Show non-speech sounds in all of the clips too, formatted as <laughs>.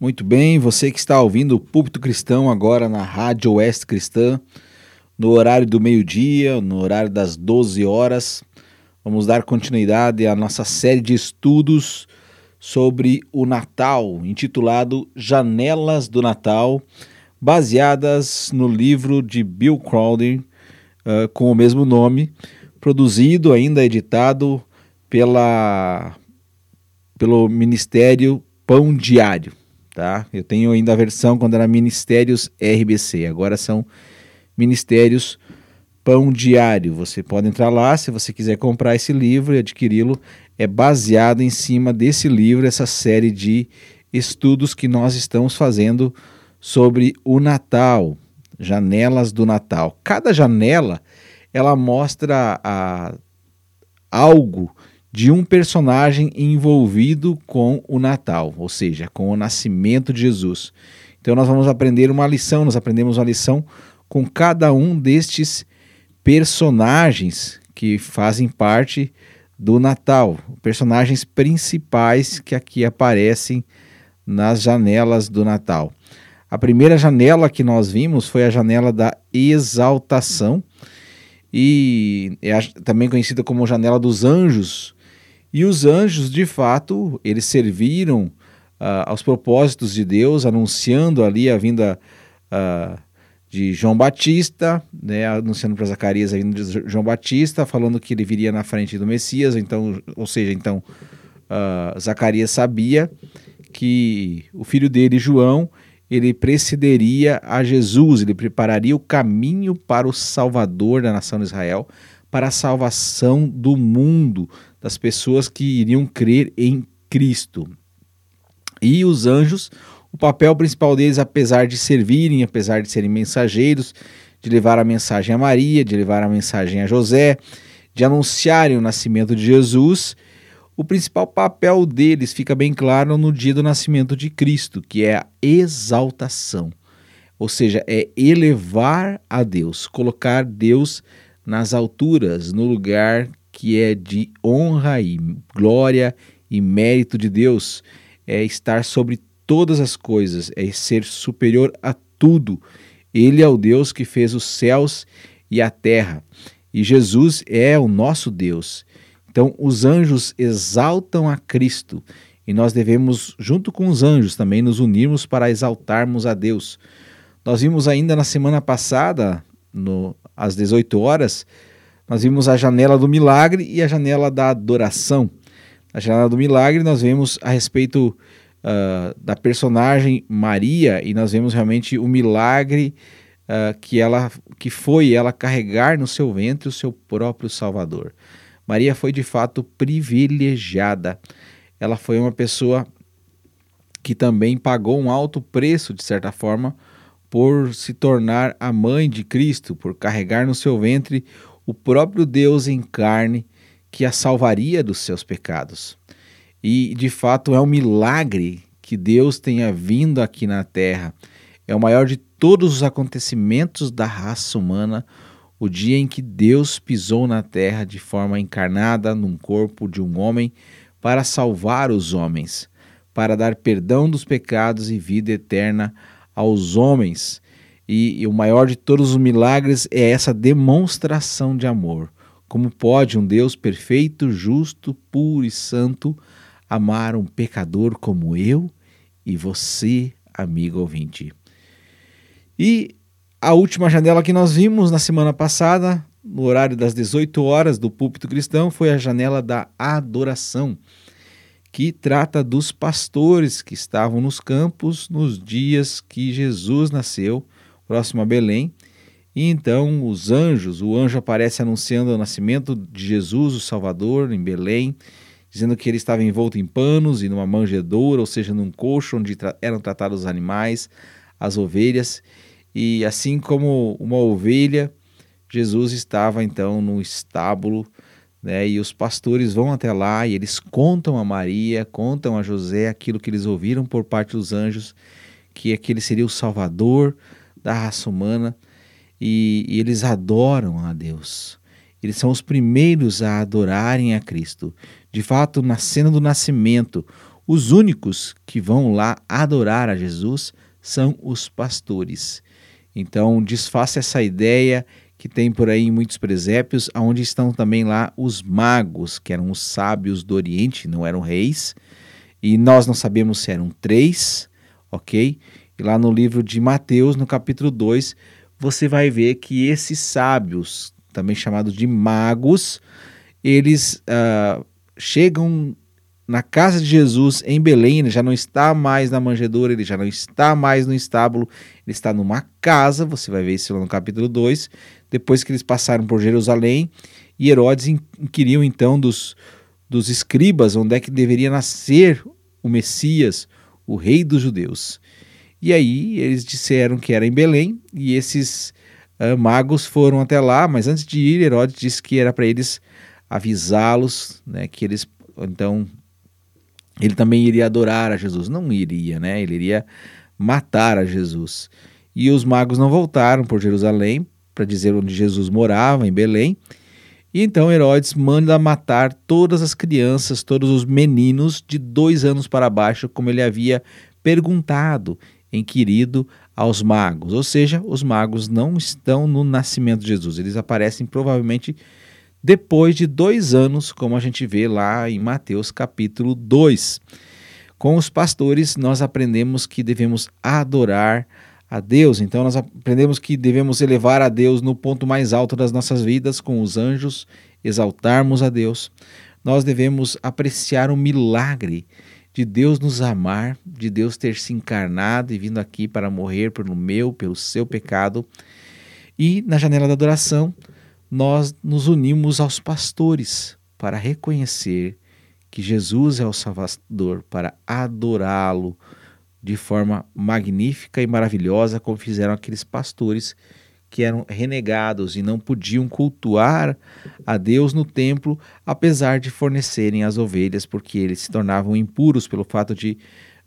Muito bem, você que está ouvindo o Púlpito Cristão agora na Rádio Oeste Cristã, no horário do meio-dia, no horário das 12 horas, vamos dar continuidade à nossa série de estudos sobre o Natal, intitulado Janelas do Natal, baseadas no livro de Bill Crowder, uh, com o mesmo nome, produzido, ainda editado pela, pelo Ministério Pão Diário tá? Eu tenho ainda a versão quando era Ministérios RBC, agora são Ministérios Pão Diário. Você pode entrar lá se você quiser comprar esse livro e adquiri-lo. É baseado em cima desse livro, essa série de estudos que nós estamos fazendo sobre o Natal, janelas do Natal. Cada janela ela mostra a, algo de um personagem envolvido com o Natal, ou seja, com o nascimento de Jesus. Então nós vamos aprender uma lição, nós aprendemos uma lição com cada um destes personagens que fazem parte do Natal, personagens principais que aqui aparecem nas janelas do Natal. A primeira janela que nós vimos foi a janela da exaltação e é também conhecida como janela dos anjos, e os anjos, de fato, eles serviram uh, aos propósitos de Deus, anunciando ali a vinda uh, de João Batista, né, anunciando para Zacarias a vinda de João Batista, falando que ele viria na frente do Messias. Então, ou seja, então uh, Zacarias sabia que o filho dele, João, ele precederia a Jesus, ele prepararia o caminho para o Salvador da nação de Israel, para a salvação do mundo, das pessoas que iriam crer em Cristo. E os anjos, o papel principal deles, apesar de servirem, apesar de serem mensageiros, de levar a mensagem a Maria, de levar a mensagem a José, de anunciarem o nascimento de Jesus, o principal papel deles fica bem claro no dia do nascimento de Cristo, que é a exaltação. Ou seja, é elevar a Deus, colocar Deus nas alturas, no lugar que é de honra e glória e mérito de Deus, é estar sobre todas as coisas, é ser superior a tudo. Ele é o Deus que fez os céus e a terra. E Jesus é o nosso Deus. Então, os anjos exaltam a Cristo e nós devemos, junto com os anjos, também nos unirmos para exaltarmos a Deus. Nós vimos ainda na semana passada, no, às 18 horas, nós vimos a janela do milagre e a janela da adoração. Na janela do milagre, nós vemos a respeito uh, da personagem Maria e nós vemos realmente o milagre uh, que ela que foi ela carregar no seu ventre o seu próprio Salvador. Maria foi de fato privilegiada. Ela foi uma pessoa que também pagou um alto preço, de certa forma, por se tornar a mãe de Cristo, por carregar no seu ventre o próprio Deus em carne que a salvaria dos seus pecados. E de fato é um milagre que Deus tenha vindo aqui na terra. É o maior de todos os acontecimentos da raça humana, o dia em que Deus pisou na terra de forma encarnada num corpo de um homem para salvar os homens, para dar perdão dos pecados e vida eterna aos homens. E, e o maior de todos os milagres é essa demonstração de amor. Como pode um Deus perfeito, justo, puro e santo amar um pecador como eu e você, amigo ouvinte? E a última janela que nós vimos na semana passada, no horário das 18 horas do púlpito cristão, foi a janela da adoração, que trata dos pastores que estavam nos campos nos dias que Jesus nasceu próximo a Belém. E então os anjos, o anjo aparece anunciando o nascimento de Jesus, o Salvador, em Belém, dizendo que ele estava envolto em panos e numa manjedoura, ou seja, num coxo onde tra eram tratados os animais, as ovelhas. E assim como uma ovelha, Jesus estava então no estábulo, né? E os pastores vão até lá e eles contam a Maria, contam a José aquilo que eles ouviram por parte dos anjos, que aquele seria o Salvador da raça humana e, e eles adoram a Deus. Eles são os primeiros a adorarem a Cristo. De fato, na cena do nascimento, Os únicos que vão lá adorar a Jesus são os pastores. Então, desfaça essa ideia que tem por aí muitos presépios, onde estão também lá os magos, que eram os sábios do Oriente, não eram reis, e nós não sabemos se eram três, ok? E lá no livro de Mateus, no capítulo 2, você vai ver que esses sábios, também chamados de magos, eles uh, chegam na casa de Jesus em Belém, ele já não está mais na manjedoura, ele já não está mais no estábulo, ele está numa casa, você vai ver isso lá no capítulo 2, depois que eles passaram por Jerusalém, e Herodes inquiriu então dos, dos escribas onde é que deveria nascer o Messias, o rei dos judeus. E aí eles disseram que era em Belém, e esses uh, magos foram até lá, mas antes de ir, Herodes disse que era para eles avisá-los, né, que eles então ele também iria adorar a Jesus. Não iria, né? Ele iria matar a Jesus. E os magos não voltaram por Jerusalém para dizer onde Jesus morava, em Belém. E então Herodes manda matar todas as crianças, todos os meninos de dois anos para baixo, como ele havia perguntado, inquirido aos magos. Ou seja, os magos não estão no nascimento de Jesus, eles aparecem provavelmente depois de dois anos, como a gente vê lá em Mateus capítulo 2. Com os pastores, nós aprendemos que devemos adorar a Deus. Então, nós aprendemos que devemos elevar a Deus no ponto mais alto das nossas vidas, com os anjos, exaltarmos a Deus. Nós devemos apreciar o milagre de Deus nos amar, de Deus ter se encarnado e vindo aqui para morrer pelo meu, pelo seu pecado. E na janela da adoração, nós nos unimos aos pastores para reconhecer que Jesus é o Salvador, para adorá-lo de forma magnífica e maravilhosa, como fizeram aqueles pastores que eram renegados e não podiam cultuar a Deus no templo, apesar de fornecerem as ovelhas, porque eles se tornavam impuros pelo fato de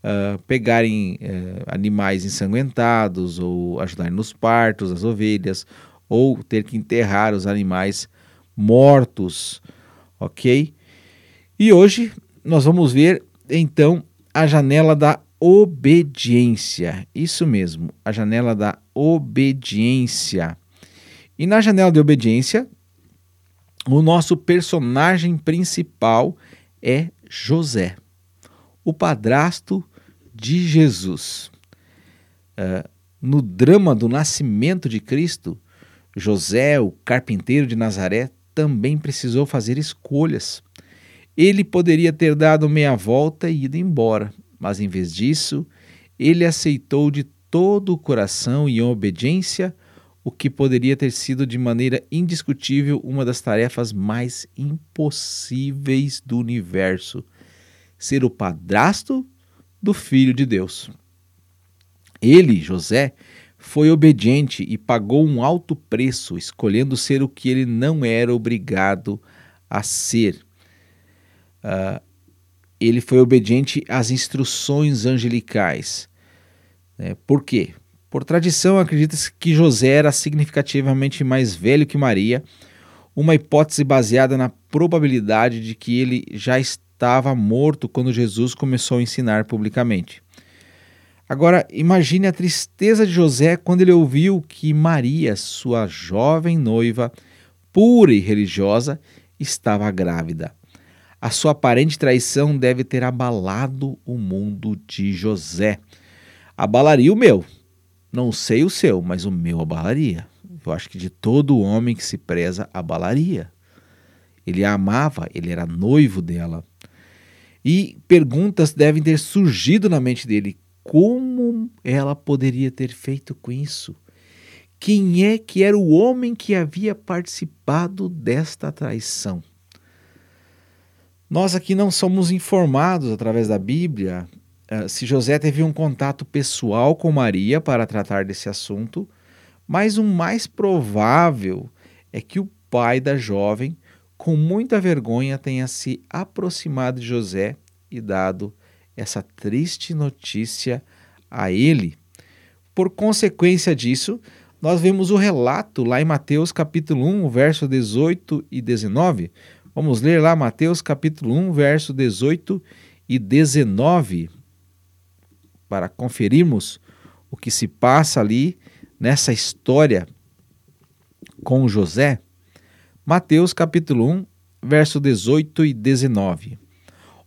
uh, pegarem uh, animais ensanguentados ou ajudarem nos partos, as ovelhas, ou ter que enterrar os animais mortos, ok? E hoje nós vamos ver então a janela da obediência. Isso mesmo, a janela da obediência. E na janela de obediência, o nosso personagem principal é José, o padrasto de Jesus. Uh, no drama do nascimento de Cristo, José, o carpinteiro de Nazaré, também precisou fazer escolhas. Ele poderia ter dado meia volta e ido embora, mas em vez disso, ele aceitou de todo o coração e em obediência o que poderia ter sido de maneira indiscutível uma das tarefas mais impossíveis do universo: ser o padrasto do Filho de Deus. Ele, José, foi obediente e pagou um alto preço, escolhendo ser o que ele não era obrigado a ser. Uh, ele foi obediente às instruções angelicais. Né? Por quê? Por tradição, acredita-se que José era significativamente mais velho que Maria, uma hipótese baseada na probabilidade de que ele já estava morto quando Jesus começou a ensinar publicamente. Agora, imagine a tristeza de José quando ele ouviu que Maria, sua jovem noiva, pura e religiosa, estava grávida. A sua aparente traição deve ter abalado o mundo de José. Abalaria o meu. Não sei o seu, mas o meu abalaria. Eu acho que de todo homem que se preza, abalaria. Ele a amava, ele era noivo dela. E perguntas devem ter surgido na mente dele: como ela poderia ter feito com isso? Quem é que era o homem que havia participado desta traição? Nós aqui não somos informados através da Bíblia se José teve um contato pessoal com Maria para tratar desse assunto, mas o mais provável é que o pai da jovem, com muita vergonha, tenha se aproximado de José e dado essa triste notícia a ele. Por consequência disso, nós vemos o relato lá em Mateus capítulo 1, verso 18 e 19. Vamos ler lá Mateus capítulo 1, verso 18 e e 19, para conferirmos o que se passa ali nessa história com José, Mateus capítulo 1, verso 18 e 19.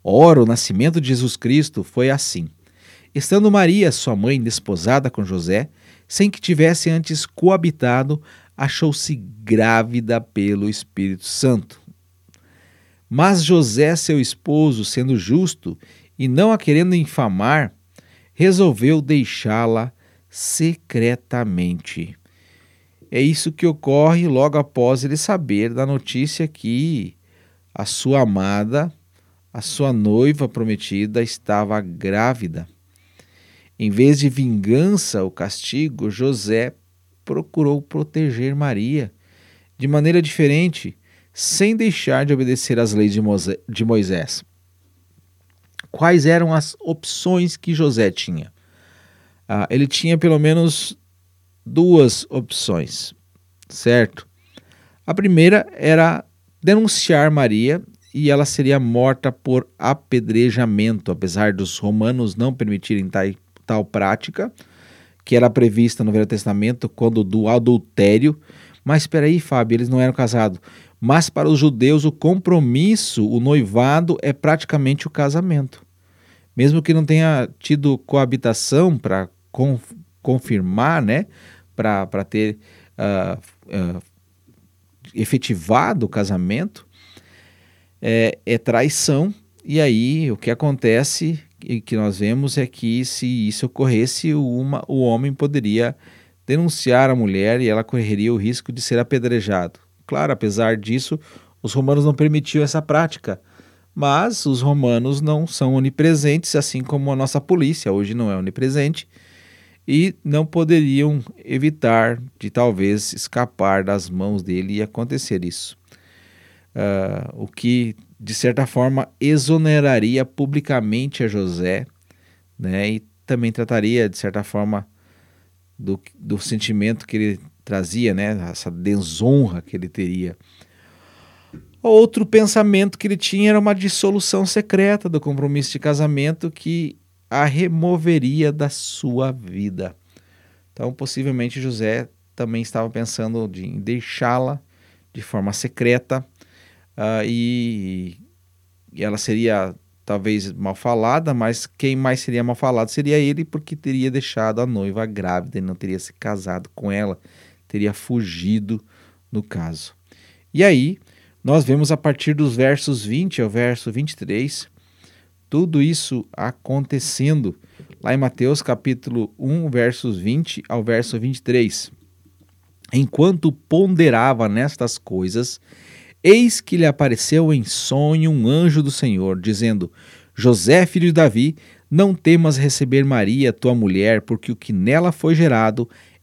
Ora, o nascimento de Jesus Cristo foi assim. Estando Maria, sua mãe, desposada com José, sem que tivesse antes coabitado, achou-se grávida pelo Espírito Santo. Mas José, seu esposo, sendo justo e não a querendo infamar, resolveu deixá-la secretamente. É isso que ocorre logo após ele saber da notícia que a sua amada a sua noiva prometida estava grávida. Em vez de vingança ou castigo, José procurou proteger Maria de maneira diferente, sem deixar de obedecer às leis de Moisés. Quais eram as opções que José tinha? Ah, ele tinha pelo menos duas opções, certo? A primeira era denunciar Maria e ela seria morta por apedrejamento, apesar dos romanos não permitirem tal, tal prática, que era prevista no Velho Testamento quando do adultério. Mas espera aí, Fábio, eles não eram casados. Mas para os judeus o compromisso, o noivado é praticamente o casamento. Mesmo que não tenha tido coabitação para confirmar, né, para ter uh, uh, efetivado o casamento, é, é traição. E aí o que acontece e que nós vemos é que se isso ocorresse, uma, o homem poderia denunciar a mulher e ela correria o risco de ser apedrejado. Claro, apesar disso, os romanos não permitiam essa prática. Mas os romanos não são onipresentes, assim como a nossa polícia hoje não é onipresente, e não poderiam evitar de talvez escapar das mãos dele e acontecer isso uh, o que de certa forma exoneraria publicamente a José, né, e também trataria de certa forma do, do sentimento que ele trazia, né, essa desonra que ele teria. Outro pensamento que ele tinha era uma dissolução secreta do compromisso de casamento que a removeria da sua vida. Então, possivelmente José também estava pensando em deixá-la de forma secreta uh, e, e ela seria talvez mal falada, mas quem mais seria mal falado seria ele, porque teria deixado a noiva grávida e não teria se casado com ela, teria fugido no caso. E aí, nós vemos a partir dos versos 20 ao verso 23, tudo isso acontecendo lá em Mateus capítulo 1, versos 20 ao verso 23. Enquanto ponderava nestas coisas, Eis que lhe apareceu em sonho um anjo do Senhor, dizendo: José, filho de Davi, não temas receber Maria, tua mulher, porque o que nela foi gerado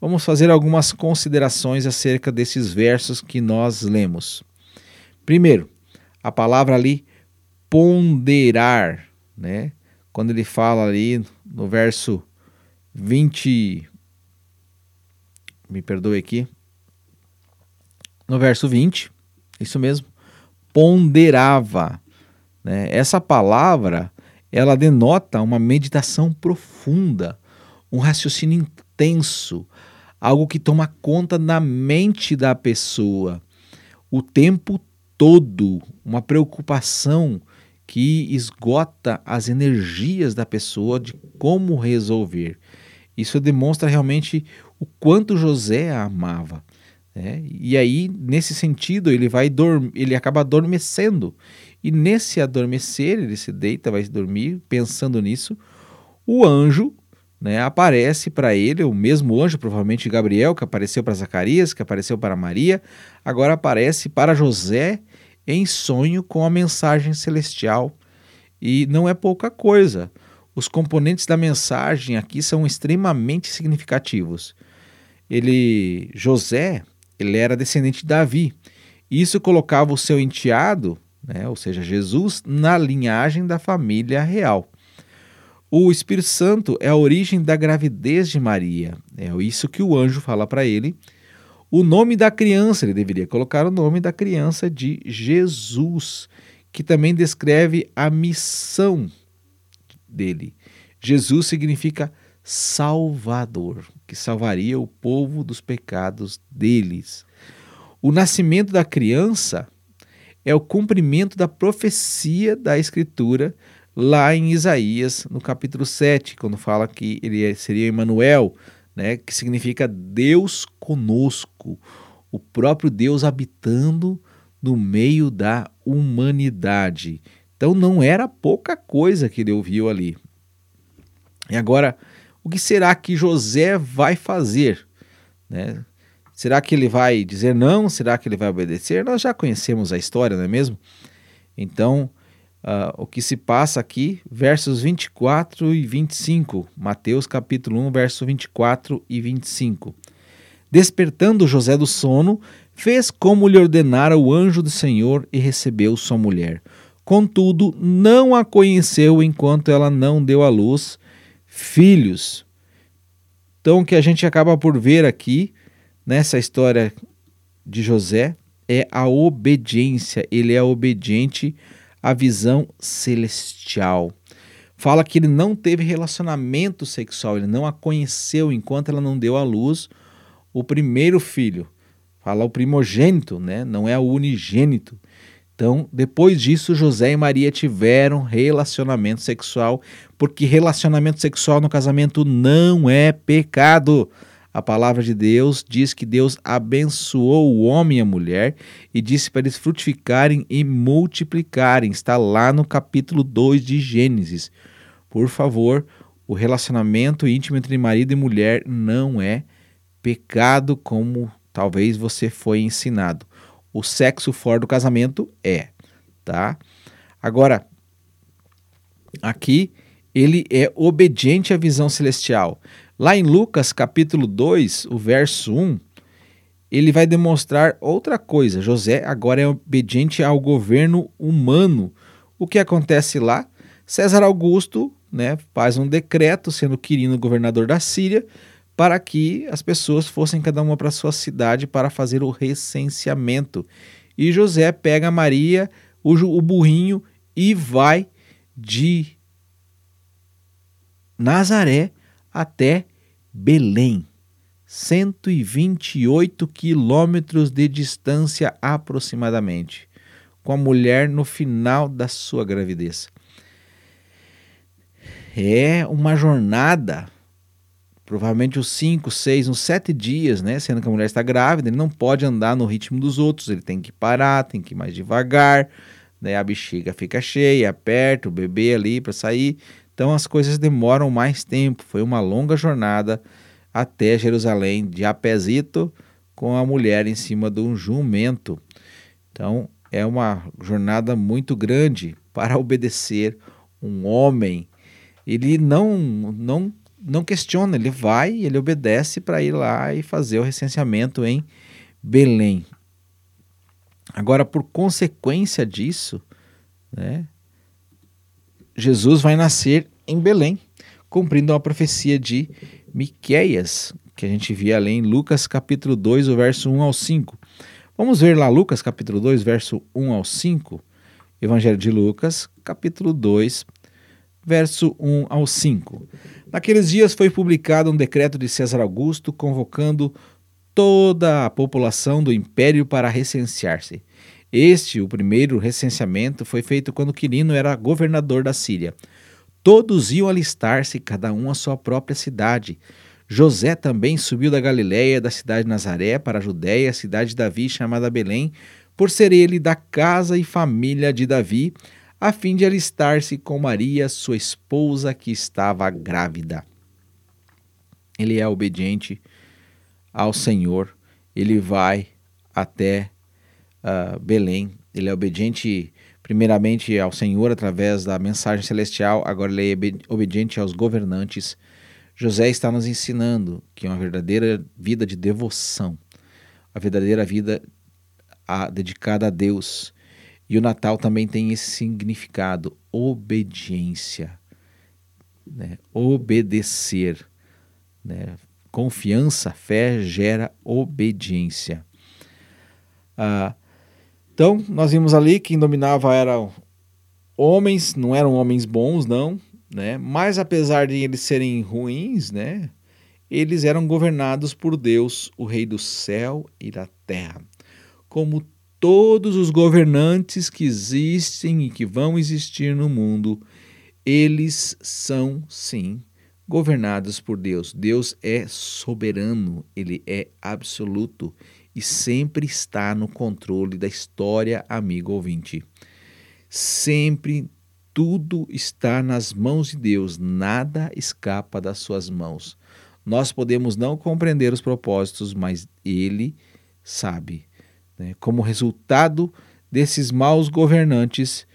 Vamos fazer algumas considerações acerca desses versos que nós lemos. Primeiro, a palavra ali ponderar, né? Quando ele fala ali no verso 20 me perdoe aqui. No verso 20, isso mesmo ponderava. Né? Essa palavra ela denota uma meditação profunda, um raciocínio intenso, algo que toma conta da mente da pessoa o tempo todo, uma preocupação que esgota as energias da pessoa de como resolver. Isso demonstra realmente o quanto José a amava. É, e aí, nesse sentido, ele vai ele acaba adormecendo. E nesse adormecer, ele se deita, vai dormir, pensando nisso, o anjo né, aparece para ele, o mesmo anjo, provavelmente Gabriel, que apareceu para Zacarias, que apareceu para Maria, agora aparece para José em sonho com a mensagem celestial. E não é pouca coisa. os componentes da mensagem aqui são extremamente significativos. Ele, José, ele era descendente de Davi. Isso colocava o seu enteado, né, ou seja, Jesus, na linhagem da família real. O Espírito Santo é a origem da gravidez de Maria. É isso que o anjo fala para ele. O nome da criança, ele deveria colocar o nome da criança de Jesus, que também descreve a missão dele. Jesus significa Salvador, que salvaria o povo dos pecados deles. O nascimento da criança é o cumprimento da profecia da Escritura lá em Isaías, no capítulo 7, quando fala que ele é, seria Emmanuel, né, que significa Deus conosco, o próprio Deus habitando no meio da humanidade. Então não era pouca coisa que ele ouviu ali. E agora, o que será que José vai fazer? Né? Será que ele vai dizer não? Será que ele vai obedecer? Nós já conhecemos a história, não é mesmo? Então, uh, o que se passa aqui, versos 24 e 25, Mateus capítulo 1, verso 24 e 25. Despertando José do sono, fez como lhe ordenara o anjo do Senhor e recebeu sua mulher. Contudo, não a conheceu enquanto ela não deu à luz filhos. Então, o que a gente acaba por ver aqui, nessa história de José, é a obediência. Ele é obediente à visão celestial. Fala que ele não teve relacionamento sexual, ele não a conheceu enquanto ela não deu à luz o primeiro filho. Fala o primogênito, né? não é o unigênito. Então, depois disso, José e Maria tiveram relacionamento sexual, porque relacionamento sexual no casamento não é pecado. A palavra de Deus diz que Deus abençoou o homem e a mulher e disse para eles frutificarem e multiplicarem. Está lá no capítulo 2 de Gênesis. Por favor, o relacionamento íntimo entre marido e mulher não é pecado como talvez você foi ensinado o sexo fora do casamento é, tá? Agora, aqui ele é obediente à visão celestial. Lá em Lucas capítulo 2, o verso 1, ele vai demonstrar outra coisa. José agora é obediente ao governo humano. O que acontece lá? César Augusto né, faz um decreto, sendo Quirino governador da Síria, para que as pessoas fossem cada uma para sua cidade para fazer o recenseamento. E José pega Maria, o, o burrinho, e vai de Nazaré até Belém. 128 quilômetros de distância aproximadamente, com a mulher no final da sua gravidez. É uma jornada provavelmente os 5, 6, uns 7 dias, né? Sendo que a mulher está grávida, ele não pode andar no ritmo dos outros, ele tem que parar, tem que ir mais devagar, né? A bexiga fica cheia, aperta o bebê ali para sair. Então as coisas demoram mais tempo. Foi uma longa jornada até Jerusalém de apezito com a mulher em cima de um jumento. Então é uma jornada muito grande para <laughs> obedecer um homem. Ele não não não questiona, ele vai, ele obedece para ir lá e fazer o recenseamento em Belém. Agora, por consequência disso, né, Jesus vai nascer em Belém, cumprindo a profecia de Miqueias, que a gente via ali em Lucas capítulo 2, o verso 1 ao 5. Vamos ver lá Lucas capítulo 2, verso 1 ao 5. Evangelho de Lucas, capítulo 2, verso 1 ao 5. Naqueles dias foi publicado um decreto de César Augusto convocando toda a população do império para recensear-se. Este, o primeiro recenseamento, foi feito quando Quirino era governador da Síria. Todos iam alistar-se, cada um à sua própria cidade. José também subiu da Galiléia, da cidade de Nazaré, para a Judéia, a cidade de Davi, chamada Belém, por ser ele da casa e família de Davi, a fim de alistar-se com Maria, sua esposa, que estava grávida. Ele é obediente ao Senhor, ele vai até uh, Belém, ele é obediente primeiramente ao Senhor através da mensagem celestial, agora ele é obediente aos governantes. José está nos ensinando que uma verdadeira vida de devoção, a verdadeira vida a, dedicada a Deus. E o Natal também tem esse significado, obediência, né? obedecer. Né? Confiança, fé gera obediência. Ah, então, nós vimos ali que quem dominava eram homens, não eram homens bons, não, né? Mas apesar de eles serem ruins, né? Eles eram governados por Deus, o Rei do céu e da terra. Como todos os governantes que existem e que vão existir no mundo, eles são, sim, governados por Deus. Deus é soberano, ele é absoluto e sempre está no controle da história, amigo ouvinte. Sempre tudo está nas mãos de Deus, nada escapa das suas mãos. Nós podemos não compreender os propósitos, mas Ele sabe. Né? Como resultado desses maus governantes,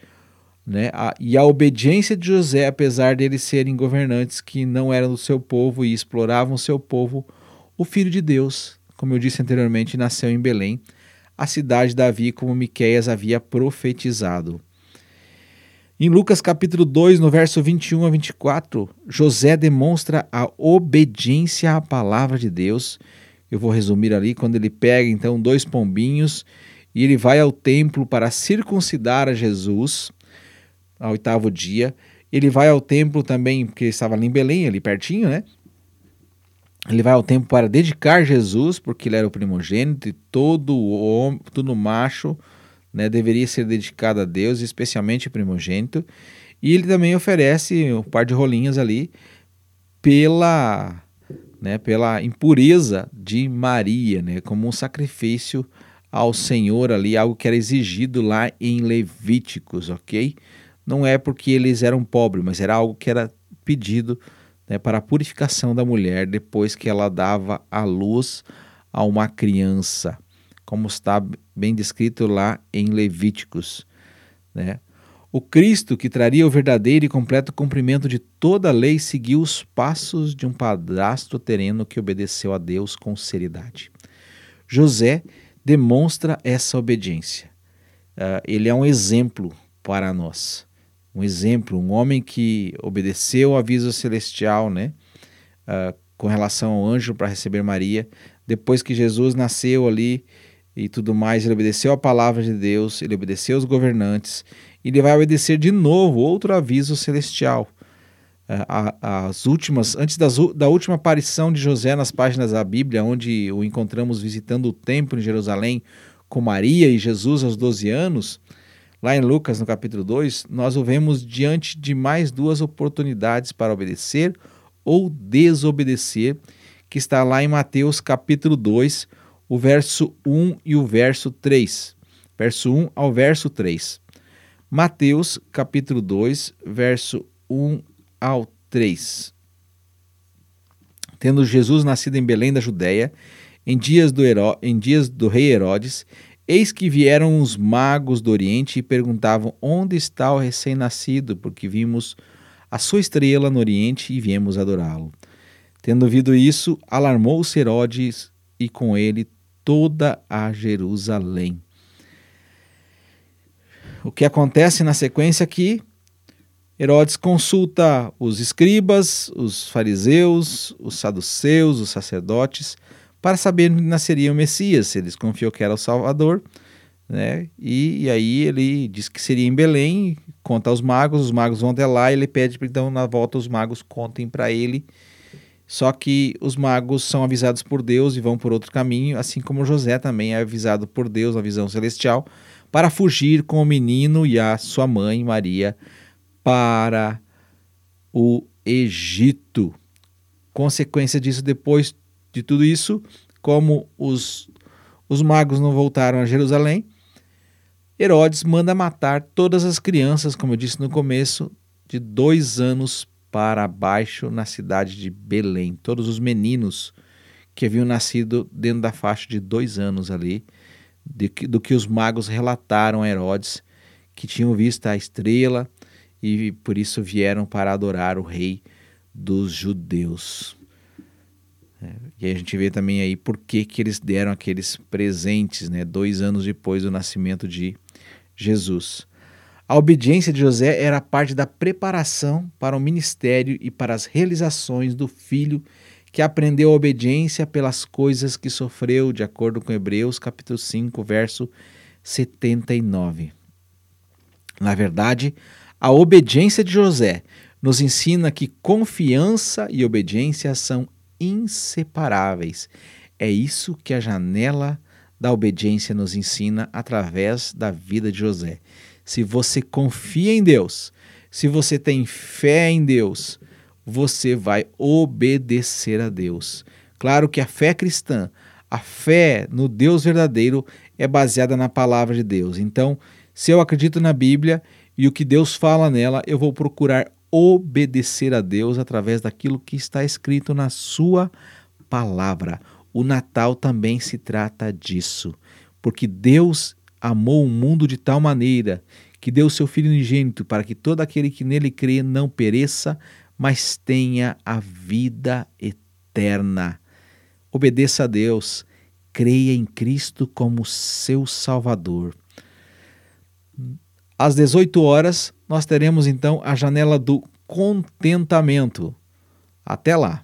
né? A, e a obediência de José, apesar de eles serem governantes que não eram do seu povo e exploravam seu povo, o Filho de Deus como eu disse anteriormente, nasceu em Belém, a cidade de Davi, como Miqueias havia profetizado. Em Lucas capítulo 2, no verso 21 a 24, José demonstra a obediência à palavra de Deus. Eu vou resumir ali, quando ele pega então dois pombinhos e ele vai ao templo para circuncidar a Jesus, ao oitavo dia. Ele vai ao templo também, porque estava ali em Belém, ali pertinho, né? Ele vai ao templo para dedicar Jesus, porque ele era o primogênito e todo homem, todo macho, né, deveria ser dedicado a Deus, especialmente o primogênito. E ele também oferece um par de rolinhas ali pela, né, pela impureza de Maria, né, como um sacrifício ao Senhor ali, algo que era exigido lá em Levíticos, ok? Não é porque eles eram pobres, mas era algo que era pedido né, para a purificação da mulher depois que ela dava a luz a uma criança, como está bem descrito lá em Levíticos. Né? O Cristo, que traria o verdadeiro e completo cumprimento de toda a lei, seguiu os passos de um padrasto tereno que obedeceu a Deus com seriedade. José demonstra essa obediência. Uh, ele é um exemplo para nós um exemplo, um homem que obedeceu o aviso celestial, né, uh, com relação ao anjo para receber Maria. Depois que Jesus nasceu ali e tudo mais, ele obedeceu a palavra de Deus, ele obedeceu os governantes, e ele vai obedecer de novo outro aviso celestial. Uh, as últimas, antes das, da última aparição de José nas páginas da Bíblia, onde o encontramos visitando o templo em Jerusalém com Maria e Jesus aos 12 anos, Lá em Lucas, no capítulo 2, nós o vemos diante de mais duas oportunidades para obedecer ou desobedecer, que está lá em Mateus capítulo 2, o verso 1 e o verso 3. Verso 1 ao verso 3. Mateus capítulo 2, verso 1 ao 3. Tendo Jesus nascido em Belém da Judéia, em dias do, Heró em dias do rei Herodes, Eis que vieram os magos do Oriente e perguntavam: Onde está o recém-nascido? Porque vimos a sua estrela no Oriente e viemos adorá-lo. Tendo ouvido isso, alarmou-se Herodes e com ele toda a Jerusalém. O que acontece na sequência aqui? Herodes consulta os escribas, os fariseus, os saduceus, os sacerdotes, para saber onde nasceria o Messias. Eles confiou que era o Salvador, né? E, e, aí ele diz que seria em Belém, conta aos magos, os magos vão até lá, ele pede então na volta os magos contem para ele. Só que os magos são avisados por Deus e vão por outro caminho, assim como José também é avisado por Deus, a visão celestial, para fugir com o menino e a sua mãe Maria para o Egito. Consequência disso, depois de tudo isso, como os, os magos não voltaram a Jerusalém, Herodes manda matar todas as crianças, como eu disse no começo, de dois anos para baixo na cidade de Belém. Todos os meninos que haviam nascido dentro da faixa de dois anos ali, de, do que os magos relataram a Herodes, que tinham visto a estrela e por isso vieram para adorar o rei dos judeus. É, e aí a gente vê também aí por que, que eles deram aqueles presentes, né, dois anos depois do nascimento de Jesus. A obediência de José era parte da preparação para o ministério e para as realizações do filho que aprendeu a obediência pelas coisas que sofreu, de acordo com Hebreus capítulo 5, verso 79. Na verdade, a obediência de José nos ensina que confiança e obediência são inseparáveis. É isso que a janela da obediência nos ensina através da vida de José. Se você confia em Deus, se você tem fé em Deus, você vai obedecer a Deus. Claro que a fé cristã, a fé no Deus verdadeiro, é baseada na palavra de Deus. Então, se eu acredito na Bíblia e o que Deus fala nela, eu vou procurar obedecer a Deus através daquilo que está escrito na Sua palavra. O Natal também se trata disso, porque Deus amou o mundo de tal maneira que deu seu Filho unigênito para que todo aquele que nele crê não pereça, mas tenha a vida eterna. Obedeça a Deus, creia em Cristo como seu Salvador. Às 18 horas, nós teremos então a janela do contentamento. Até lá!